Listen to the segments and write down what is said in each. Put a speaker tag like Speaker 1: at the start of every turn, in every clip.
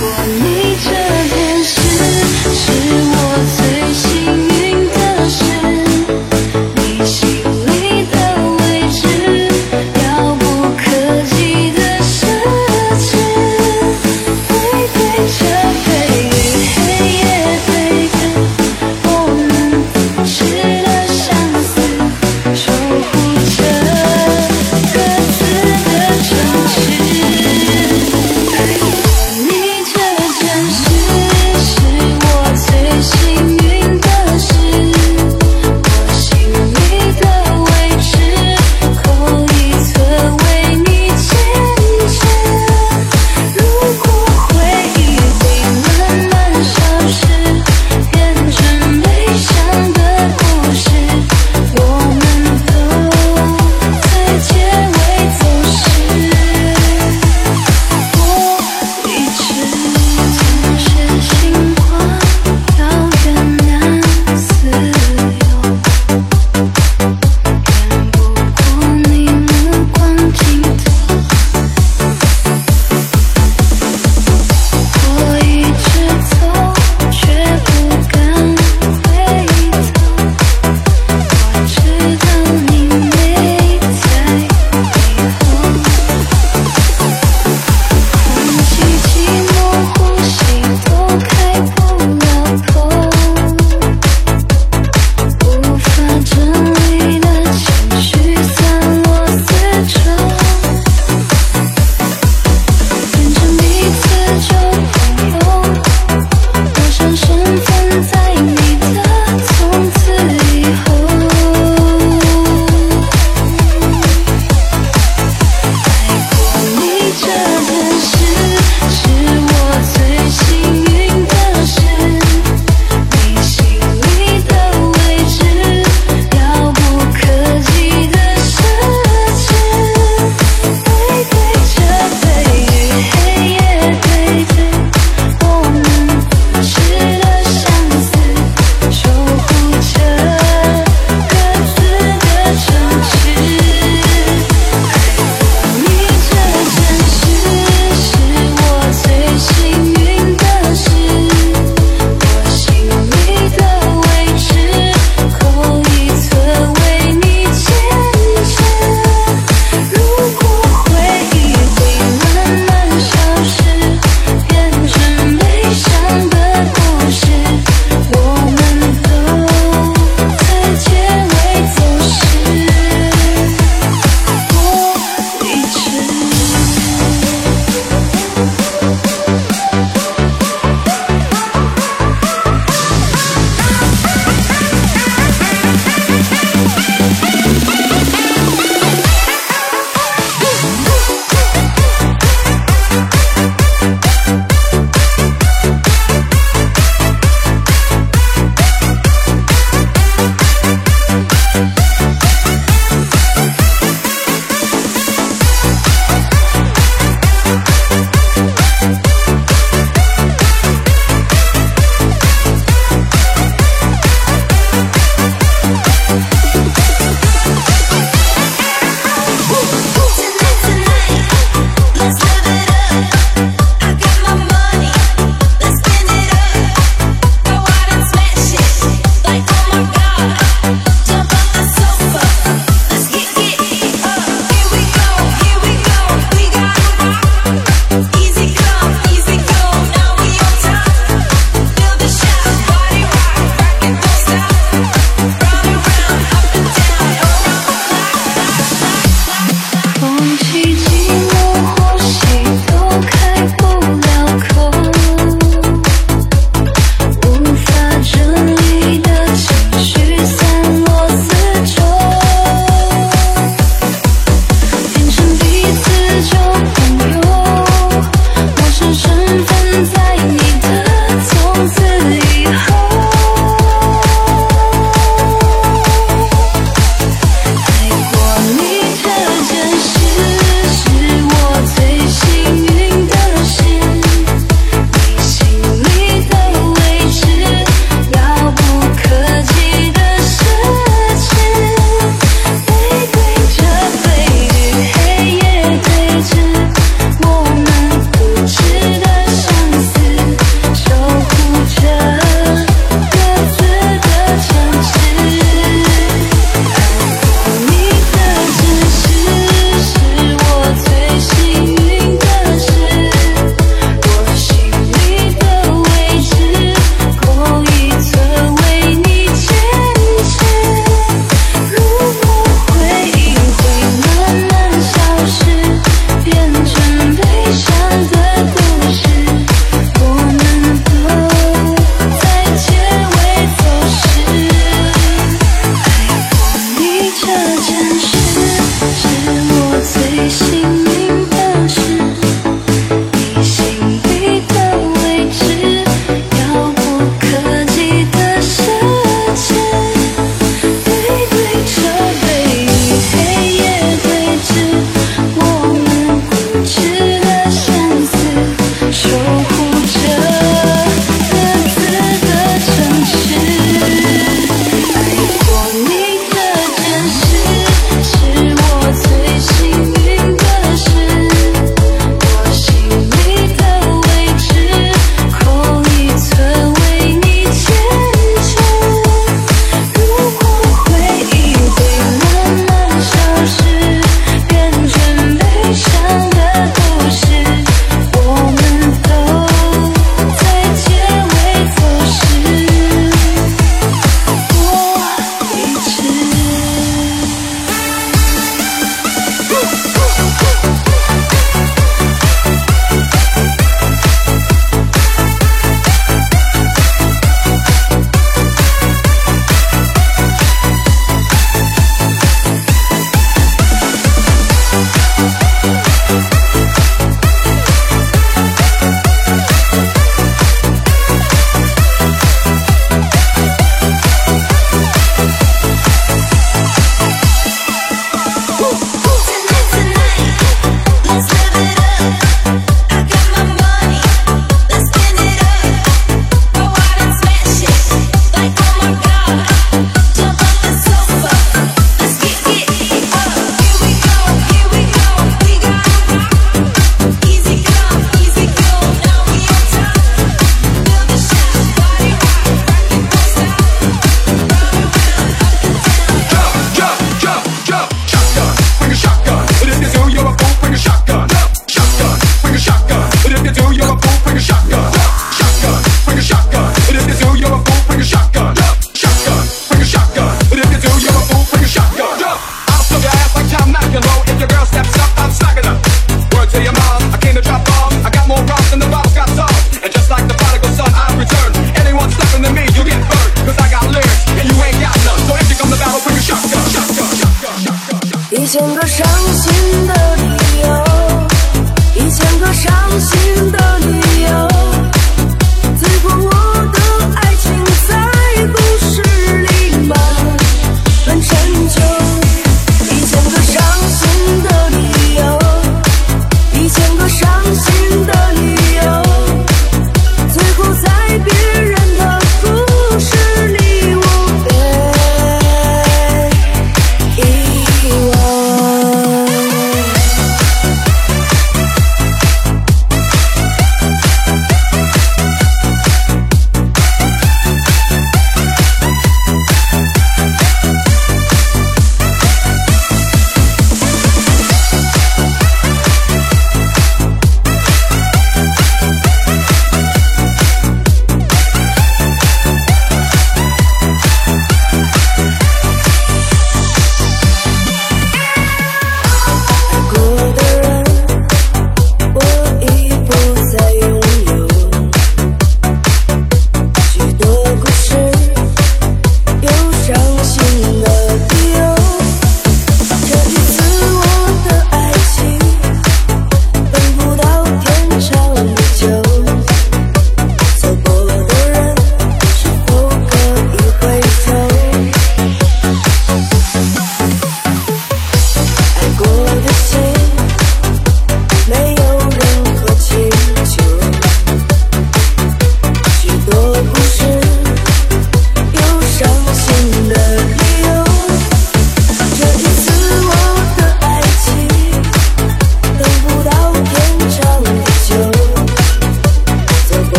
Speaker 1: 如果你真。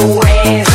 Speaker 2: always.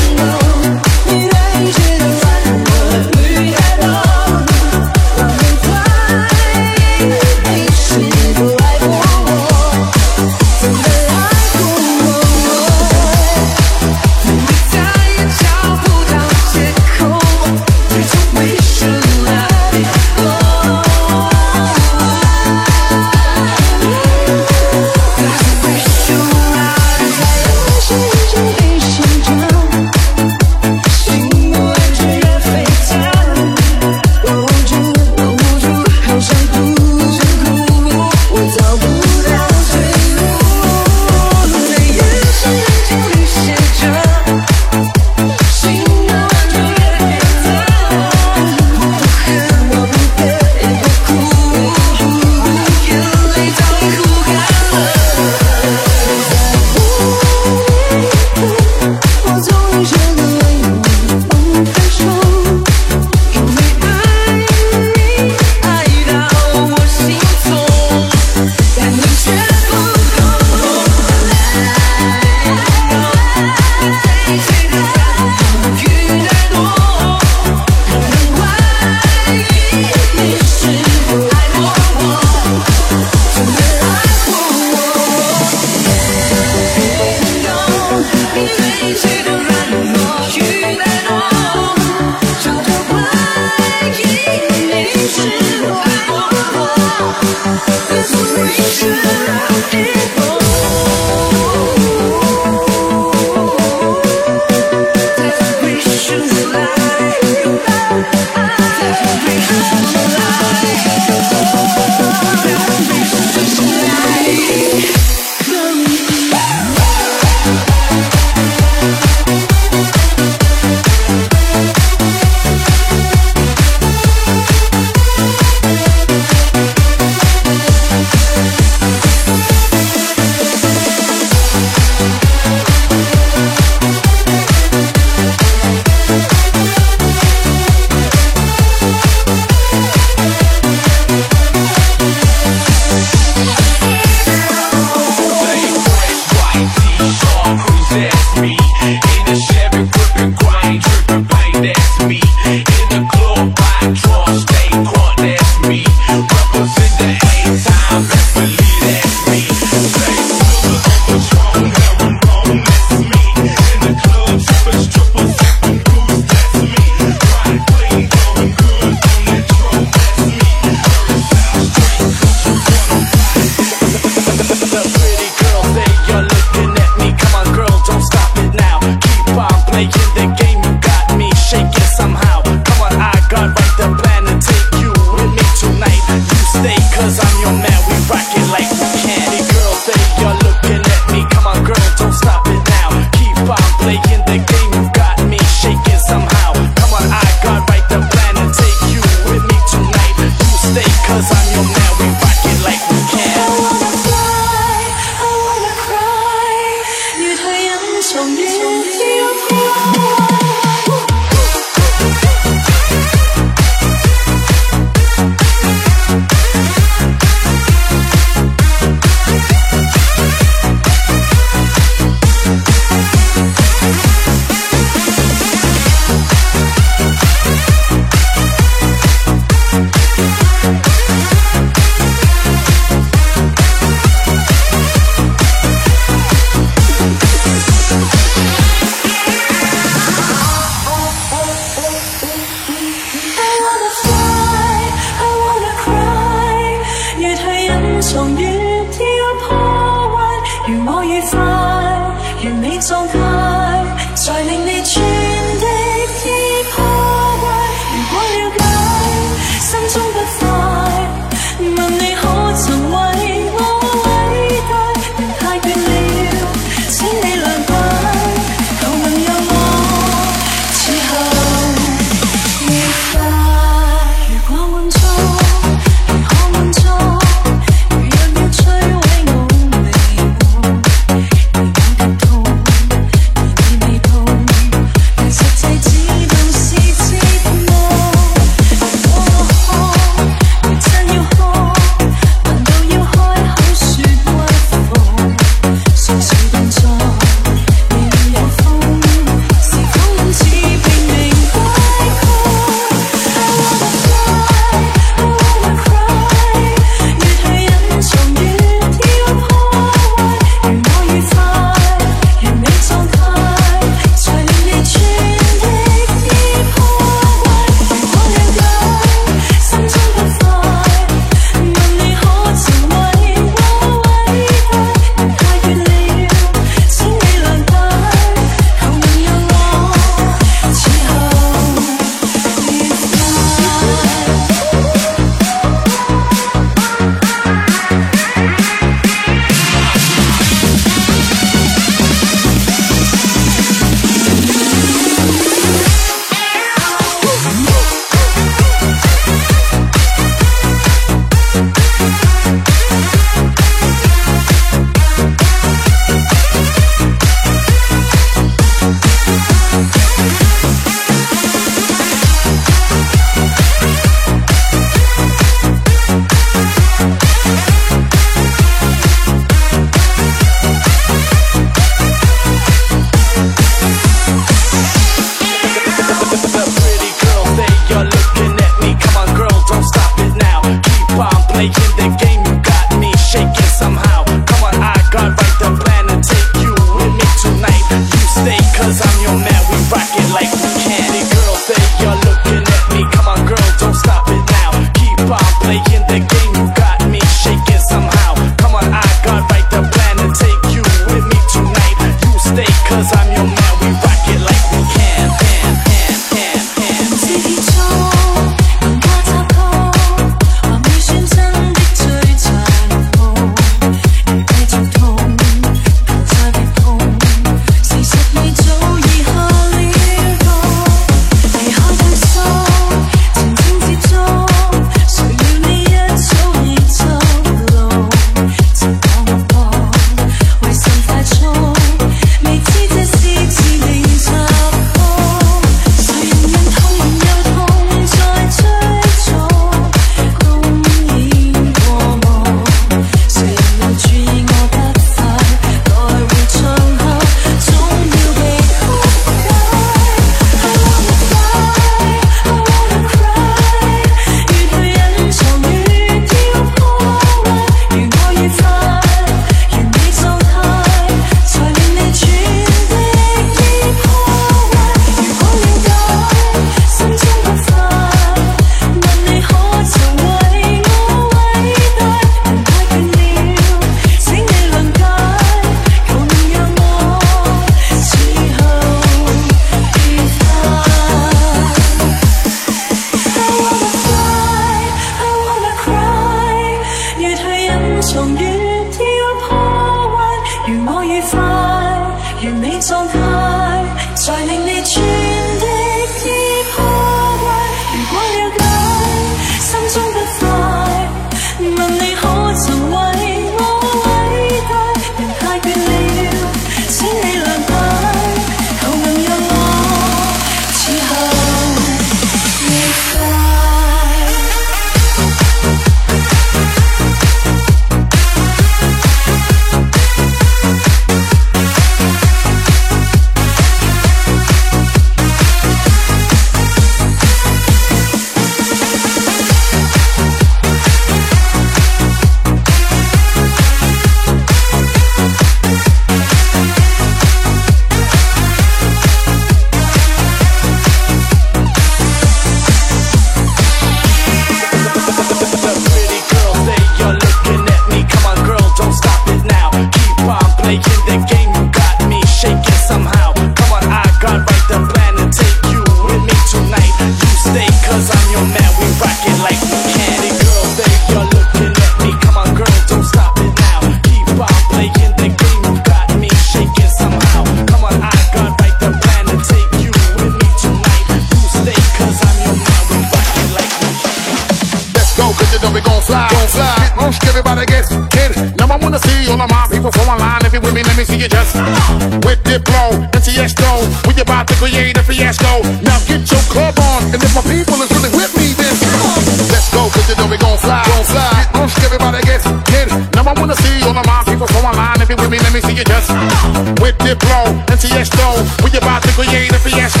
Speaker 2: With Diplo and Tiesto. We about to create a fiasco.